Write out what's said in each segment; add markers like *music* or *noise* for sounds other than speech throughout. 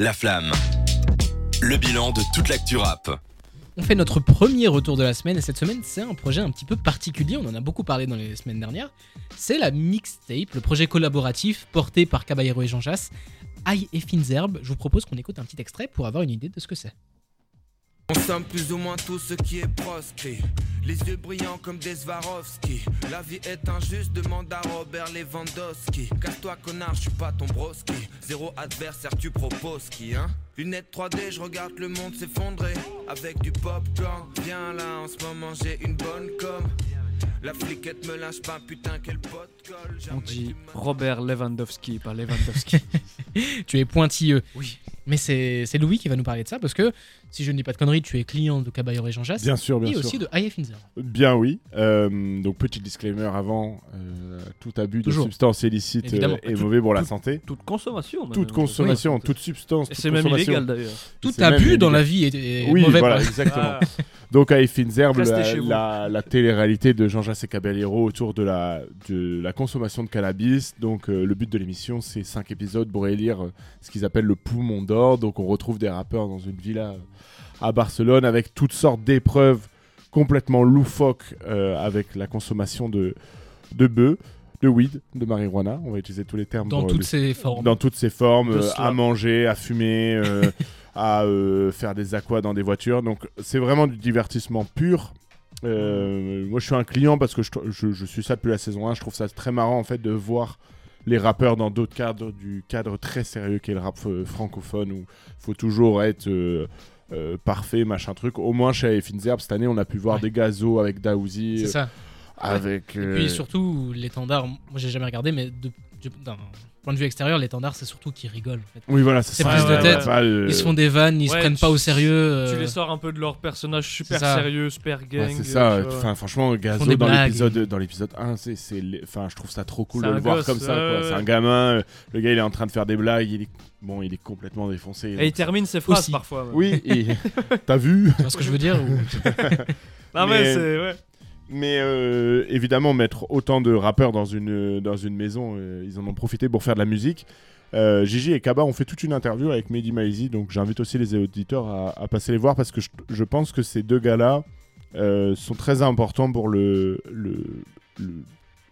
La Flamme. Le bilan de toute l'actu rap. On fait notre premier retour de la semaine et cette semaine c'est un projet un petit peu particulier, on en a beaucoup parlé dans les semaines dernières. C'est la mixtape, le projet collaboratif porté par Caballero et Jean Jass, Aïe et Fines Herbes. Je vous propose qu'on écoute un petit extrait pour avoir une idée de ce que c'est. On somme plus ou moins tout ce qui est proscrit. Les yeux brillants comme des Swarovski. La vie est injuste, demande à Robert Lewandowski. Casse-toi, connard, je suis pas ton broski. Zéro adversaire, tu proposes qui, hein? Lunettes 3D, je regarde le monde s'effondrer. Avec du popcorn, viens là, en ce moment j'ai une bonne com. La fliquette me lâche pas, putain, quel pote colle. On dit Robert Lewandowski, pas Lewandowski. *laughs* Tu es pointilleux. oui. Mais c'est c'est Louis qui va nous parler de ça parce que, si je ne dis pas de conneries, tu es client de Caballero et Jean Jass Bien sûr, bien et sûr. aussi de Aïe et Fines Herbes. Bien oui. Euh, donc petit disclaimer avant, euh, tout abus de substances illicites euh, est Tout- mauvais pour la santé. Toute consommation. même. Toute consommation, Oui. toute substance, Et c'est même illégal d'ailleurs. Tout abus dans la vie est, est Oui, mauvais. voilà, exactement. Ah, Donc Herbes, Restez la, la, la télé-réalité de Jean-Jacques Caballero autour de la, de la consommation de cannabis. Donc euh, le but de l'émission, c'est cinq épisodes pour élire ce qu'ils appellent le poumon d'or. Donc on retrouve des rappeurs dans une villa euh, à Barcelone avec toutes sortes d'épreuves complètement loufoques euh, avec la consommation de, de bœufs, de weed, de marijuana. On va utiliser tous les termes Dans pour, euh, toutes les- ses formes. dans toutes ses formes, euh, à manger, à fumer, euh, *laughs* à euh, faire des aquas dans des voitures. Donc c'est vraiment du divertissement pur. Euh, moi je suis un client parce que je, je- je suis ça depuis la saison 1. Je trouve ça très marrant en fait de voir les rappeurs dans d'autres cadres du cadre très sérieux qu'est le rap euh, francophone où faut toujours être euh, euh, parfait, machin truc. Au moins chez Finzerb cette année on a pu voir Ouais. des gazos avec Daouzi, C'est euh, ça. avec... Et euh, puis surtout, l'étendard, moi j'ai jamais regardé, mais de- point de vue extérieur, l'étendard c'est surtout qu'ils rigolent. En fait. Oui voilà, c'est ça. de tête. Euh, Ils se font des vannes, ils se prennent pas au sérieux. euh, Tu les sors un peu de leur personnage super sérieux, super gang. Ouais, c'est ça. euh, euh. Enfin, franchement, Gazo des dans l'épisode dans l'épisode 1, c'est enfin, je trouve ça trop cool de le voir gosse, comme ça. C'est un gamin. euh, Le gars, il est en train de faire des blagues. Il est bon, il est complètement défoncé. Et il termine ses phrases Aussi. parfois. Oui. et- *laughs* T'as vu? Tu vois ce que je veux dire ou- *laughs* Non, mais, Mais- c'est. Ouais. Mais euh, évidemment, mettre autant de rappeurs dans une dans une maison, euh, ils en ont profité pour faire de la musique. Euh, Gigi et Kaba ont fait toute une interview avec Mehdi Maizi, donc j'invite aussi les auditeurs à, passer les voir parce que je, pense que ces deux gars-là euh, sont très importants pour le,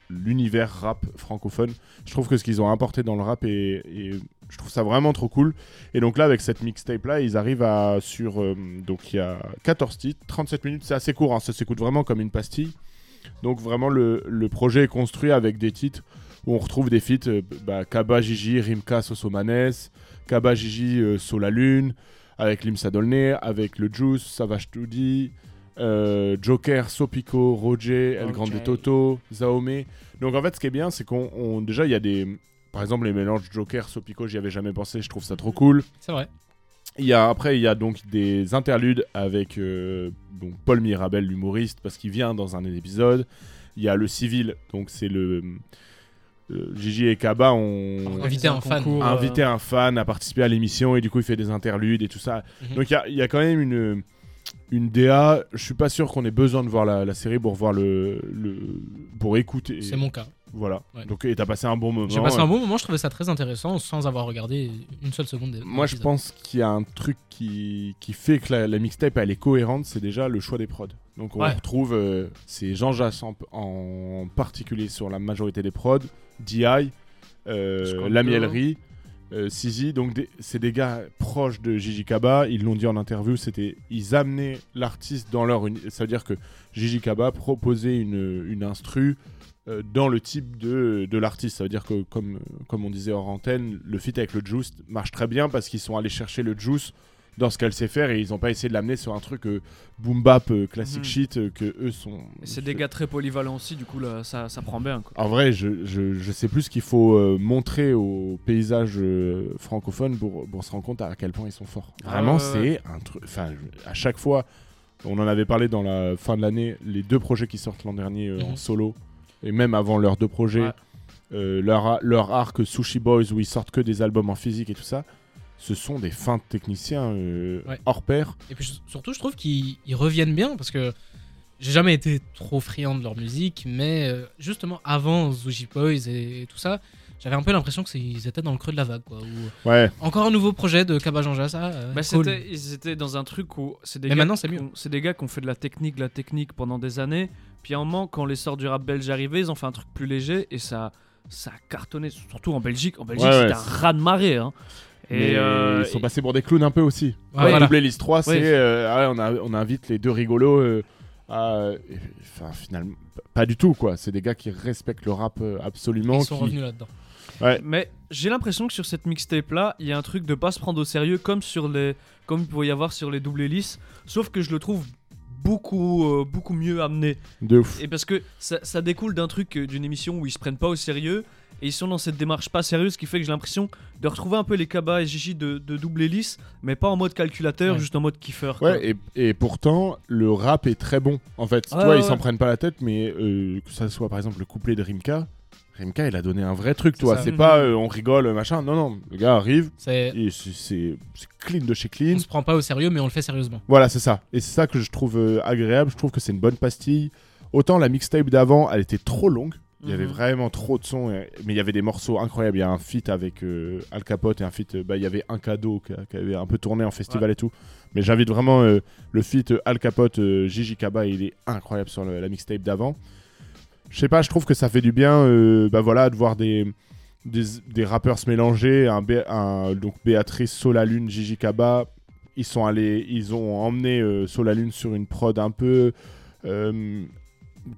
l'univers rap francophone. Je trouve que ce qu'ils ont apporté dans le rap et je trouve ça vraiment trop cool. Et donc là, avec cette mixtape là, ils arrivent à sur euh, donc il y a 14 titres, 37 minutes, c'est assez court, hein, ça s'écoute vraiment comme une pastille. Donc vraiment le, le projet est construit avec des titres où on retrouve des feats euh, bah, Kaba Gigi, Rimka Sosomanes, Kaba Gigi euh, Sola Lune, avec Limsa Dolné, avec le Juice, Savage Tudi, euh, Joker, Sopico, Roger, El. Grande Toto, Zaome. Donc en fait ce qui est bien c'est qu'on on- déjà il y a des par exemple les mélanges Joker, Sopico, j'y avais jamais pensé, je trouve ça trop cool. C'est vrai. Il y a, après, il y a donc des interludes avec euh, donc Paul Mirabel, l'humoriste, parce qu'il vient dans un des épisodes. Il y a le civil, donc c'est le. euh, Gigi et Kaba ont Inviter un fan. concours, euh, invité un fan à participer à l'émission et du coup il fait des interludes et tout ça. Mhm. Donc il y a, il y a quand même une, une DA. Je suis pas sûr qu'on ait besoin de voir la, la série pour voir le, le pour écouter. C'est mon cas. Voilà. Ouais. Donc et t'as passé un bon moment. J'ai passé un bon moment, je trouvais ça très intéressant sans avoir regardé une seule seconde. des- Moi, je pense qu'il y a un truc qui, qui fait que la, la mixtape elle est cohérente, c'est déjà le choix des prods. Donc on Ouais. retrouve euh, c'est Jean Jass en, en particulier sur la majorité des prods, DI, euh. La Miellerie, euh, Sizi. Donc c'est des gars proches de Gigi Kaba. Ils l'ont dit en interview, c'était ils amenaient l'artiste dans leur. Ça veut dire que Gigi Kaba proposait une, une instru. Euh, dans le type de, de l'artiste, ça veut dire que comme, comme on disait hors antenne, le feat avec le Juice marche très bien parce qu'ils sont allés chercher le Juice dans ce qu'elle sait faire et ils n'ont pas essayé de l'amener sur un truc euh, boom bap euh, classic Mhm. shit euh, que eux sont. C'est des gars très polyvalents aussi, du coup là, ça, ça prend bien. Quoi. En vrai, je, je, je sais plus ce qu'il faut montrer au paysage francophone pour, pour se rendre compte à quel point ils sont forts. Ah Vraiment, c'est un truc. Enfin, à chaque fois, on en avait parlé dans la fin de l'année, les deux projets qui sortent l'an dernier en Mhm. solo, et même avant leurs deux projets, Ouais. euh, leur, leur arc Sushi Boys où ils sortent que des albums en physique et tout ça, ce sont des fins de techniciens euh, Ouais. hors pair. Et puis surtout, je trouve qu'ils ils reviennent bien parce que j'ai jamais été trop friand de leur musique, mais euh, justement avant Zuji Boys et, tout ça, j'avais un peu l'impression que c'est- ils étaient dans le creux de la vague. Quoi, ou- Ouais, Encore un nouveau projet de Kaba Janja, ça. euh, Bah, cool. ils étaient dans un truc où c'est des Mais gars maintenant, c'est qui mieux. ont- c'est des gars qui ont fait de la technique, de la technique pendant des années. Puis à un moment, quand les sorts du rap belge arrivaient, ils ont fait un truc plus léger et ça, ça a cartonné, surtout en Belgique. En Belgique, Ouais, c'était ouais, un raz de marée. Hein. Et euh, ils sont et- passés pour des clowns un peu aussi. Ouais, Ouais, voilà. Double Hélice 3, c'est Ouais. euh, ah ouais, on, a- on invite les deux rigolos euh, à. Enfin, finalement, pas du tout quoi. C'est des gars qui respectent le rap absolument. Ils sont qui- revenus là-dedans. Mais j'ai l'impression que sur cette mixtape là, il y a un truc de pas se prendre au sérieux comme sur les comme il pourrait y avoir sur les double hélices, sauf que je le trouve beaucoup euh, beaucoup mieux amené De ouf. et parce que ça, ça découle d'un truc euh, d'une émission où ils se prennent pas au sérieux et ils sont dans cette démarche pas sérieuse ce qui fait que j'ai l'impression de retrouver un peu les Kaba et Gigi de, de double hélice mais pas en mode calculateur Ouais. juste en mode kiffeur quoi. Ouais, et, et pourtant, le rap est très bon. En fait, tu Ouais, vois, ouais, ils s'en ouais. prennent pas la tête, mais euh, que ça soit par exemple le couplet de Rimka, Rimka, il a donné un vrai truc, toi. C'est pas euh, on rigole, machin. Non, non, le gars arrive, C'est- clean de chez clean. On se prend pas au sérieux, mais on le fait sérieusement. Voilà, c'est ça. Et c'est ça que je trouve euh, agréable. Je trouve que c'est une bonne pastille. Autant la mixtape d'avant, elle était trop longue. Il y avait Mhm. vraiment trop de sons, mais il y avait des morceaux incroyables. Il y a un feat avec euh, Al Capote et un feat. bah, il y avait un cadeau qui, qui avait un peu tourné en festival et tout. Mais j'invite vraiment euh, le feat Al Capote, euh, Gigi Kaba, il est incroyable sur le- la mixtape d'avant. Je sais pas, je trouve que ça fait du bien, euh, bah de voir des, rappeurs se mélanger. Donc Béatrice, Solalune, Gigi Kaba, ils sont allés, ils ont emmené euh, Solalune sur une prod un peu euh,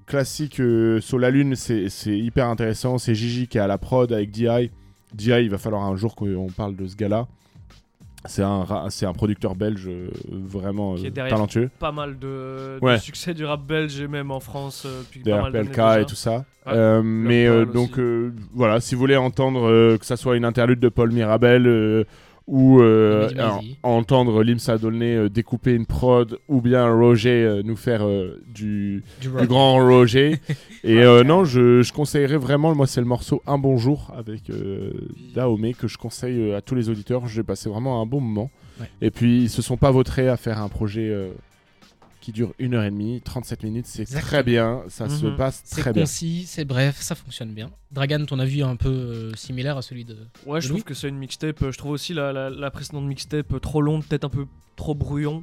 classique. Solalune, c'est c'est hyper intéressant. C'est Gigi qui est à la prod avec DI. DI, il va falloir un jour qu'on parle de ce gars-là. C'est un, c'est un producteur belge euh, vraiment Qui est euh, derrière. talentueux. pas mal de, de Ouais. succès du rap belge et même en France euh, pas Derrière mal PLK et tout ça. Ouais, Euh, mais euh, donc euh, voilà, si vous voulez entendre que ça soit une interlude de Paul Mirabel ou euh, entendre Limsa Dolné euh, découper une prod ou bien Roger euh, nous faire du, Du du rock. grand Roger. *laughs* Et non, je, je conseillerais vraiment, moi c'est le morceau Un Bonjour avec Dahomey que je conseille à tous les auditeurs. J'ai passé vraiment un bon moment. Ouais. Et puis ils se sont pas vautrés à faire un projet qui dure une heure et demie, 37 minutes, c'est très bien, ça se Mhm. passe C'est très bien. concis, c'est bref, ça fonctionne bien. Dragan, ton avis est un peu euh, similaire à celui de. Ouais, je Louis trouve que c'est une mixtape. euh, Je trouve aussi la, la, la précédente mixtape euh, trop longue, peut-être un peu trop brouillon.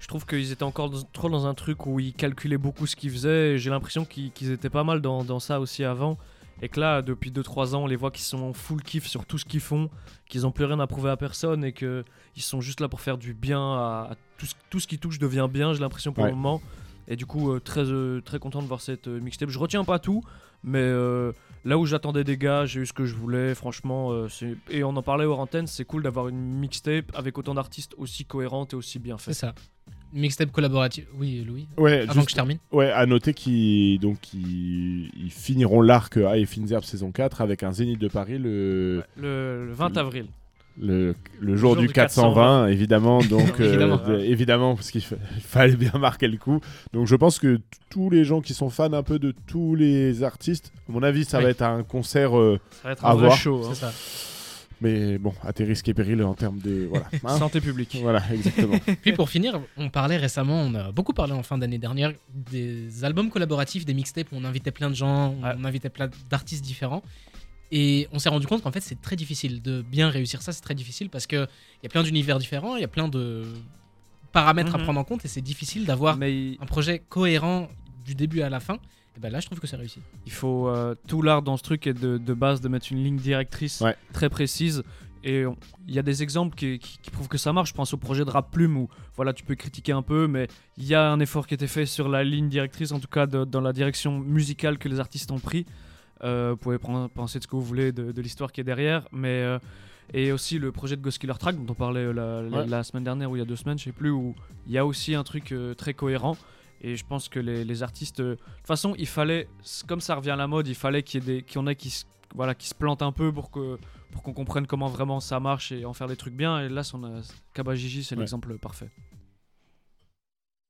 Je trouve qu'ils étaient encore dans- trop dans un truc où ils calculaient beaucoup ce qu'ils faisaient. et J'ai l'impression qu'ils étaient pas mal dans, dans ça aussi avant. Et que là, depuis 2-3 ans, on les voit qu'ils sont en full kiff sur tout ce qu'ils font, qu'ils ont plus rien à prouver à personne et qu'ils sont juste là pour faire du bien à, à tout, ce, tout ce qui touche devient bien, j'ai l'impression pour Ouais. le moment. Et du coup, euh, très, euh, très content de voir cette euh, mixtape. Je retiens pas tout, mais euh, là où j'attendais des gars, j'ai eu ce que je voulais. Franchement, euh, c'est- et on en parlait hors antenne, c'est cool d'avoir une mixtape avec autant d'artistes aussi cohérente et aussi bien C'est faite. ça. Mixtape collaborative. Oui, Louis. Ouais, Avant juste- que je termine. ouais, à noter qu'ils donc ils, ils finiront l'arc A et saison 4 avec un Zénith de Paris le, Le, le 20 avril. le, le jour jour du du 420, évidemment donc *laughs* euh, Évidemment. de- évidemment parce qu'il fa- il fallait bien marquer le coup. Donc je pense que tous les gens qui sont fans un peu de tous les artistes, à mon avis ça Oui. va être un concert euh, Ça va être À un vrai voir. show. hein. C'est ça. Mais bon, à tes risques et périls en termes de voilà. *laughs* hein. Santé publique. voilà, exactement. *laughs* Puis pour finir, on parlait récemment, on a beaucoup parlé en fin d'année dernière des albums collaboratifs, des mixtapes où on invitait plein de gens, Ouais. on invitait plein d'artistes différents. Et on s'est rendu compte qu'en fait c'est très difficile de bien réussir ça, c'est très difficile parce qu'il y a plein d'univers différents, il y a plein de paramètres à Mhm. prendre en compte et c'est difficile d'avoir Mais un projet cohérent du début à la fin. Et ben là je trouve que c'est réussi. il faut euh, tout l'art dans ce truc est de, de base de mettre une ligne directrice Ouais. très précise et il y a des exemples qui, qui- qui prouvent que ça marche je pense au projet de Rap Plume où voilà tu peux critiquer un peu mais il y a un effort qui a été fait sur la ligne directrice en tout cas de- dans la direction musicale que les artistes ont pris Euh, vous pouvez prendre- penser de ce que vous voulez de, de l'histoire qui est derrière mais euh, et aussi le projet de Ghost Killer Track dont on parlait la, la- Ouais. la semaine dernière ou il y a deux semaines je sais plus où il y a aussi un truc euh, très cohérent et je pense que les, les artistes euh, de toute façon, il fallait, comme ça revient à la mode, il fallait qu'il y ait des, qu'il y en ait qui se, voilà, qui se plantent un peu pour que pour qu'on comprenne comment vraiment ça marche et en faire des trucs bien. Et là, son Kabajiji, c'est Ouais. l'exemple parfait.